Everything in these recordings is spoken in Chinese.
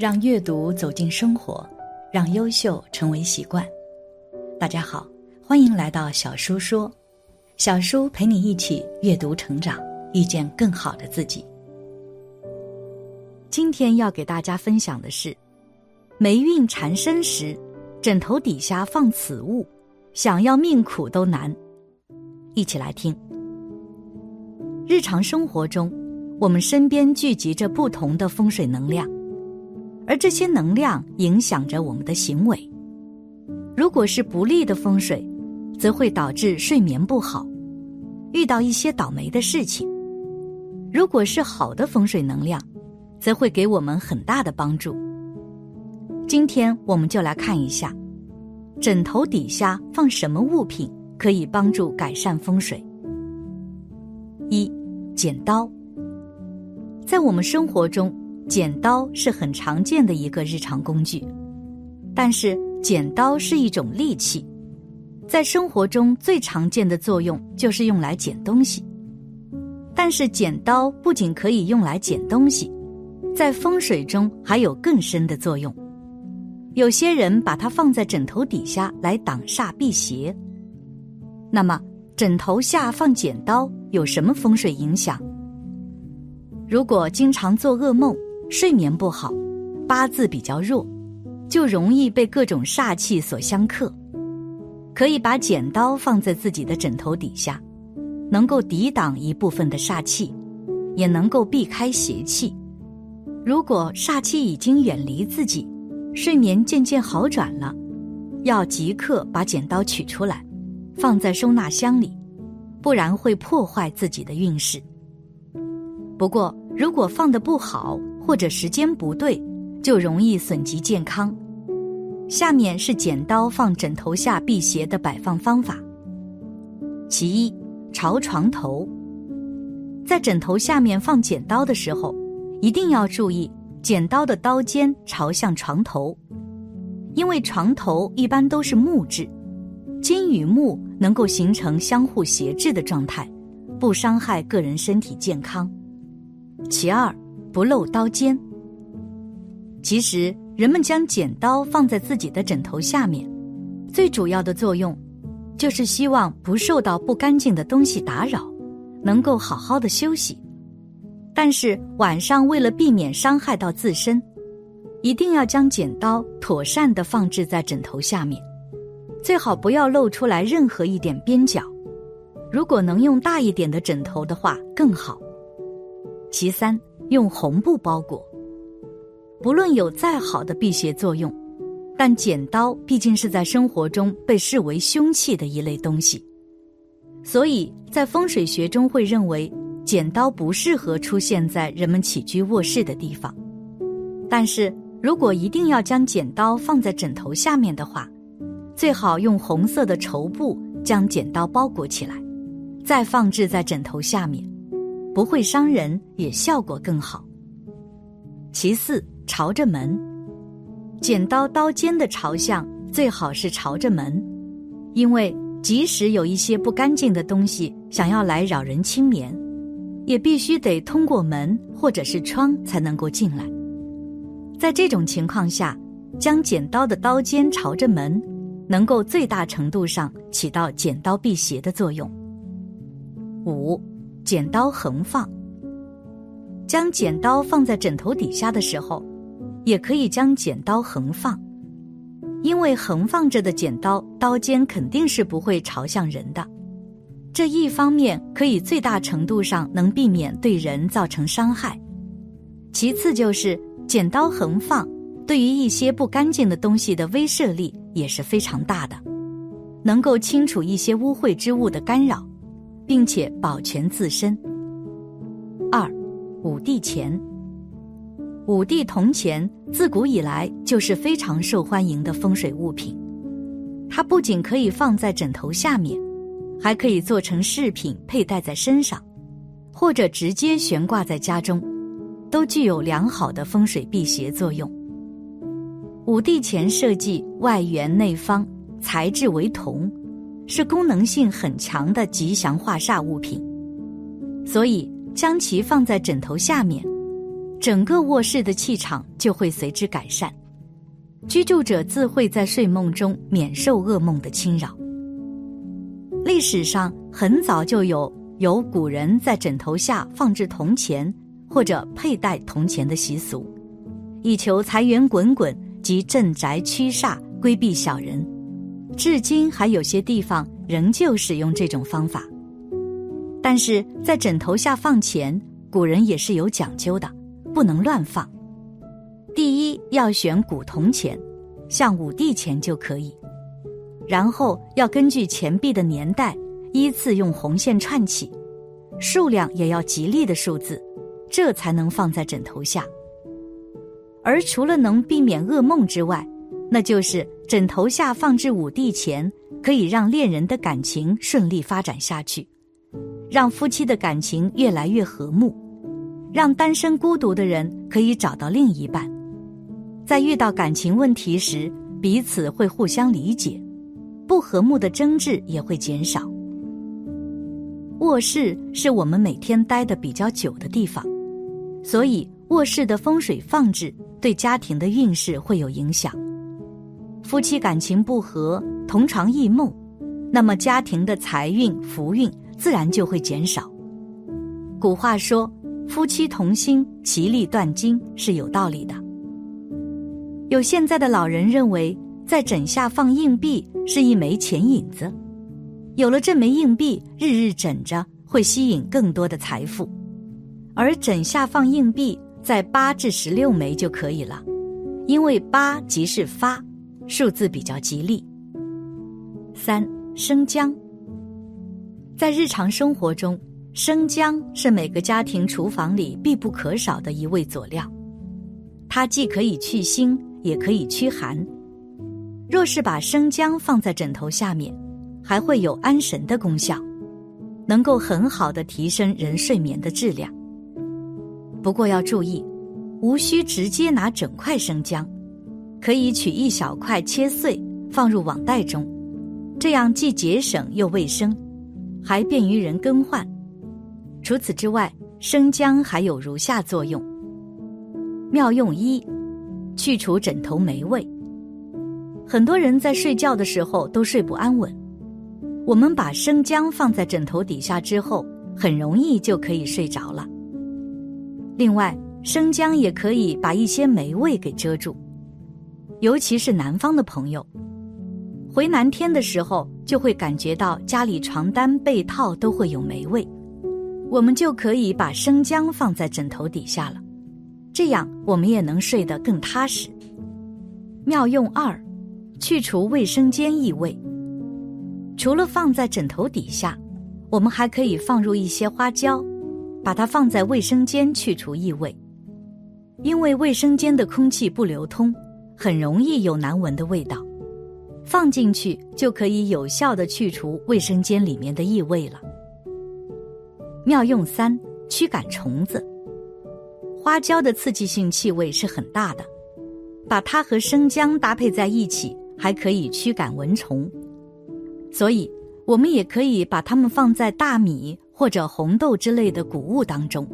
让阅读走进生活，让优秀成为习惯。大家好，欢迎来到小叔说，小叔陪你一起阅读成长，遇见更好的自己。今天要给大家分享的是，霉运缠身时，枕头底下放此物，想要命苦都难。一起来听。日常生活中，我们身边聚集着不同的风水能量。而这些能量影响着我们的行为。如果是不利的风水，则会导致睡眠不好，遇到一些倒霉的事情；如果是好的风水能量，则会给我们很大的帮助。今天我们就来看一下，枕头底下放什么物品可以帮助改善风水。一，剪刀，在我们生活中。剪刀是很常见的一个日常工具，但是剪刀是一种利器，在生活中最常见的作用就是用来剪东西。但是剪刀不仅可以用来剪东西，在风水中还有更深的作用。有些人把它放在枕头底下来挡煞辟邪。那么，枕头下放剪刀有什么风水影响？如果经常做噩梦。睡眠不好，八字比较弱，就容易被各种煞气所相克。可以把剪刀放在自己的枕头底下，能够抵挡一部分的煞气，也能够避开邪气。如果煞气已经远离自己，睡眠渐渐好转了，要即刻把剪刀取出来，放在收纳箱里，不然会破坏自己的运势。不过，如果放的不好，或者时间不对，就容易损及健康。下面是剪刀放枕头下辟邪的摆放方法。其一，朝床头。在枕头下面放剪刀的时候，一定要注意剪刀的刀尖朝向床头，因为床头一般都是木质，金与木能够形成相互协制的状态，不伤害个人身体健康。其二。不露刀尖。其实，人们将剪刀放在自己的枕头下面，最主要的作用，就是希望不受到不干净的东西打扰，能够好好的休息。但是晚上为了避免伤害到自身，一定要将剪刀妥善的放置在枕头下面，最好不要露出来任何一点边角。如果能用大一点的枕头的话，更好。其三。用红布包裹，不论有再好的辟邪作用，但剪刀毕竟是在生活中被视为凶器的一类东西，所以在风水学中会认为剪刀不适合出现在人们起居卧室的地方。但是如果一定要将剪刀放在枕头下面的话，最好用红色的绸布将剪刀包裹起来，再放置在枕头下面。不会伤人，也效果更好。其四，朝着门，剪刀刀尖的朝向最好是朝着门，因为即使有一些不干净的东西想要来扰人清眠，也必须得通过门或者是窗才能够进来。在这种情况下，将剪刀的刀尖朝着门，能够最大程度上起到剪刀辟邪的作用。五。剪刀横放，将剪刀放在枕头底下的时候，也可以将剪刀横放，因为横放着的剪刀刀尖肯定是不会朝向人的。这一方面可以最大程度上能避免对人造成伤害，其次就是剪刀横放对于一些不干净的东西的威慑力也是非常大的，能够清除一些污秽之物的干扰。并且保全自身。二，五帝钱。五帝铜钱自古以来就是非常受欢迎的风水物品，它不仅可以放在枕头下面，还可以做成饰品佩戴在身上，或者直接悬挂在家中，都具有良好的风水辟邪作用。五帝钱设计外圆内方，材质为铜。是功能性很强的吉祥化煞物品，所以将其放在枕头下面，整个卧室的气场就会随之改善，居住者自会在睡梦中免受噩梦的侵扰。历史上很早就有有古人在枕头下放置铜钱或者佩戴铜钱的习俗，以求财源滚滚及镇宅驱煞、规避小人。至今还有些地方仍旧使用这种方法。但是在枕头下放钱，古人也是有讲究的，不能乱放。第一要选古铜钱，像五帝钱就可以。然后要根据钱币的年代，依次用红线串起，数量也要吉利的数字，这才能放在枕头下。而除了能避免噩梦之外，那就是枕头下放置五帝钱，可以让恋人的感情顺利发展下去，让夫妻的感情越来越和睦，让单身孤独的人可以找到另一半，在遇到感情问题时，彼此会互相理解。不和睦的争执也会减少。卧室是我们每天待的比较久的地方，所以卧室的风水放置对家庭的运势会有影响。夫妻感情不和，同床异梦，那么家庭的财运、福运自然就会减少。古话说“夫妻同心，其利断金”是有道理的。有现在的老人认为。在枕下放硬币是一枚钱引子，有了这枚硬币，日日枕着会吸引更多的财富。而枕下放硬币在八至十六枚就可以了，因为八即是发，数字比较吉利。三生姜，在日常生活中，生姜是每个家庭厨房里必不可少的一味佐料，它既可以去腥，也可以驱寒。若是把生姜放在枕头下面，还会有安神的功效，能够很好的提升人睡眠的质量。不过要注意，无需直接拿整块生姜，可以取一小块切碎放入网袋中，这样既节省又卫生，还便于人更换。除此之外，生姜还有如下作用：妙用一，去除枕头霉味。很多人在睡觉的时候都睡不安稳，我们把生姜放在枕头底下之后，很容易就可以睡着了。另外，生姜也可以把一些霉味给遮住，尤其是南方的朋友，回南天的时候就会感觉到家里床单被套都会有霉味，我们就可以把生姜放在枕头底下了，这样我们也能睡得更踏实。妙用二。去除卫生间异味，除了放在枕头底下，我们还可以放入一些花椒，把它放在卫生间去除异味。因为卫生间的空气不流通，很容易有难闻的味道，放进去就可以有效的去除卫生间里面的异味了。妙用三：驱赶虫子。花椒的刺激性气味是很大的，把它和生姜搭配在一起。还可以驱赶蚊虫，所以我们也可以把它们放在大米或者红豆之类的谷物当中，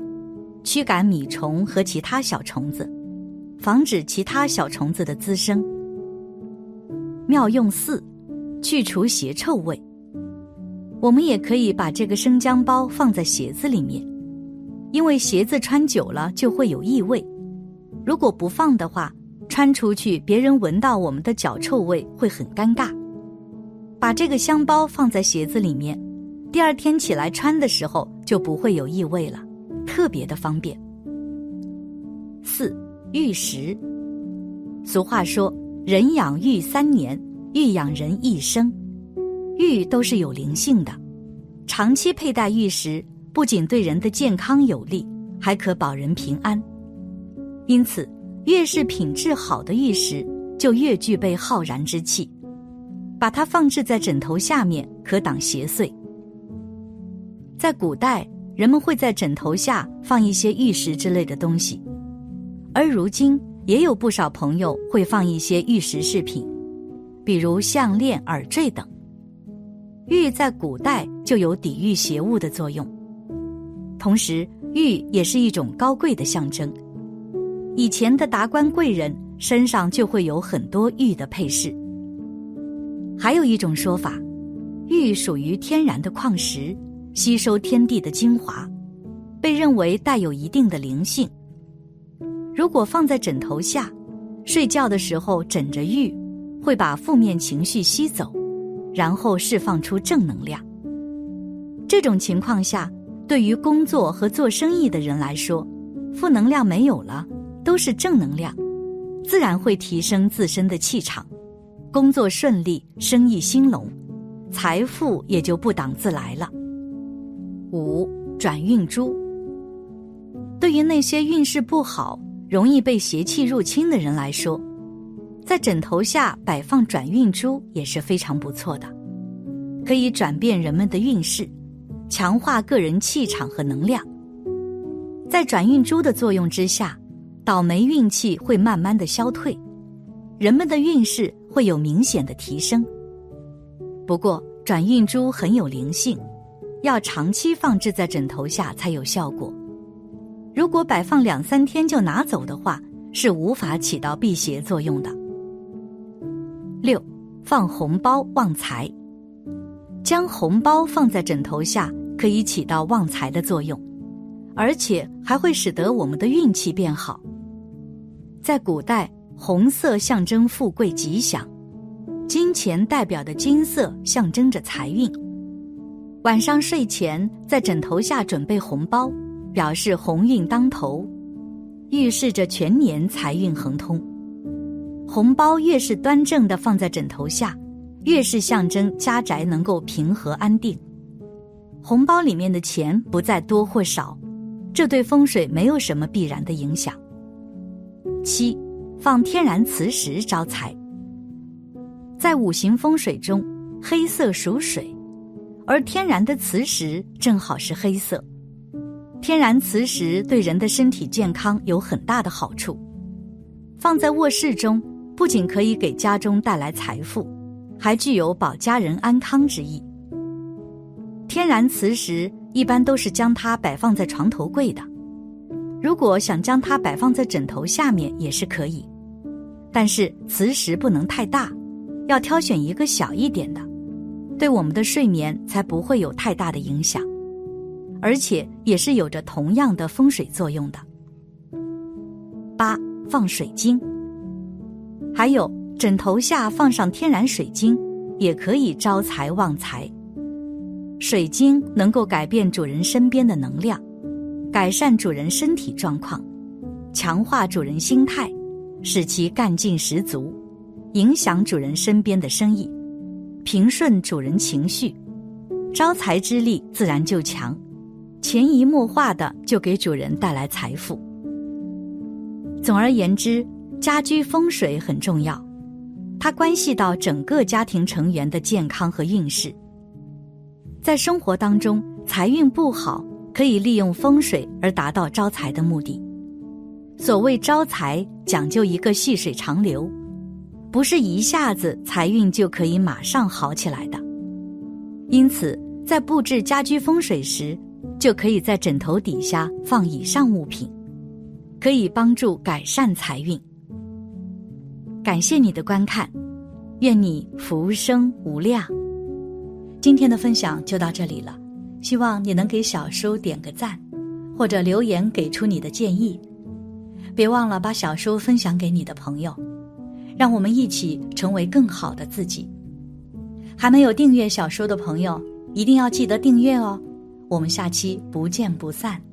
驱赶米虫和其他小虫子，防止其他小虫子的滋生。妙用四，去除鞋臭味。我们也可以把这个生姜包放在鞋子里面，因为鞋子穿久了就会有异味，如果不放的话。穿出去，别人闻到我们的脚臭味会很尴尬。把这个香包放在鞋子里面，第二天起来穿的时候就不会有异味了，特别的方便。四玉石，俗话说“人养玉三年，玉养人一生”，玉都是有灵性的，长期佩戴玉石不仅对人的健康有利，还可保人平安。因此。越是品质好的玉石，就越具备浩然之气。把它放置在枕头下面，可挡邪祟。在古代，人们会在枕头下放一些玉石之类的东西，而如今也有不少朋友会放一些玉石饰品，比如项链、耳坠等。玉在古代就有抵御邪物的作用，同时玉也是一种高贵的象征。以前的达官贵人身上就会有很多玉的配饰。还有一种说法，玉属于天然的矿石，吸收天地的精华，被认为带有一定的灵性。如果放在枕头下，睡觉的时候枕着玉，会把负面情绪吸走，然后释放出正能量。这种情况下，对于工作和做生意的人来说，负能量没有了，都是正能量，自然会提升自身的气场，工作顺利，生意兴隆，财富也就不挡自来了。五转运珠，对于那些运势不好。容易被邪气入侵的人来说，在枕头下摆放转运珠也是非常不错的，可以转变人们的运势，强化个人气场和能量。在转运珠的作用之下，倒霉运气会慢慢的消退，人们的运势会有明显的提升。不过，转运珠很有灵性，要长期放置在枕头下才有效果。如果摆放两三天就拿走的话，是无法起到辟邪作用的。六，放红包旺财。将红包放在枕头下，可以起到旺财的作用，而且还会使得我们的运气变好。在古代，红色象征富贵吉祥，金钱代表的金色象征着财运。晚上睡前在枕头下准备红包。表示鸿运当头，预示着全年财运亨通。红包越是端正的放在枕头下，越是象征家宅能够平和安定。红包里面的钱不在多或少，这对风水没有什么必然的影响。七，放天然磁石招财。在五行风水中，黑色属水，而天然的磁石正好是黑色。天然磁石对人的身体健康有很大的好处，放在卧室中不仅可以给家中带来财富，还具有保家人安康之意。天然磁石一般都是将它摆放在床头柜的，如果想将它摆放在枕头下面也是可以，但是磁石不能太大，要挑选一个小一点的，对我们的睡眠才不会有太大的影响。而且也是有着同样的风水作用的。八放水晶，还有枕头下放上天然水晶，也可以招财旺财。水晶能够改变主人身边的能量，改善主人身体状况，强化主人心态，使其干劲十足，影响主人身边的生意，平顺主人情绪，招财之力自然就强。潜移默化的就给主人带来财富。总而言之，家居风水很重要，它关系到整个家庭成员的健康和运势。在生活当中，财运不好，可以利用风水而达到招财的目的。所谓招财，讲究一个细水长流，不是一下子财运就可以马上好起来的。因此，在布置家居风水时，就可以在枕头底下放以上物品，可以帮助改善财运。感谢你的观看，愿你福生无量。今天的分享就到这里了，希望你能给小叔点个赞，或者留言给出你的建议。别忘了把小叔分享给你的朋友，让我们一起成为更好的自己。还没有订阅小叔的朋友，一定要记得订阅哦。我们下期不见不散。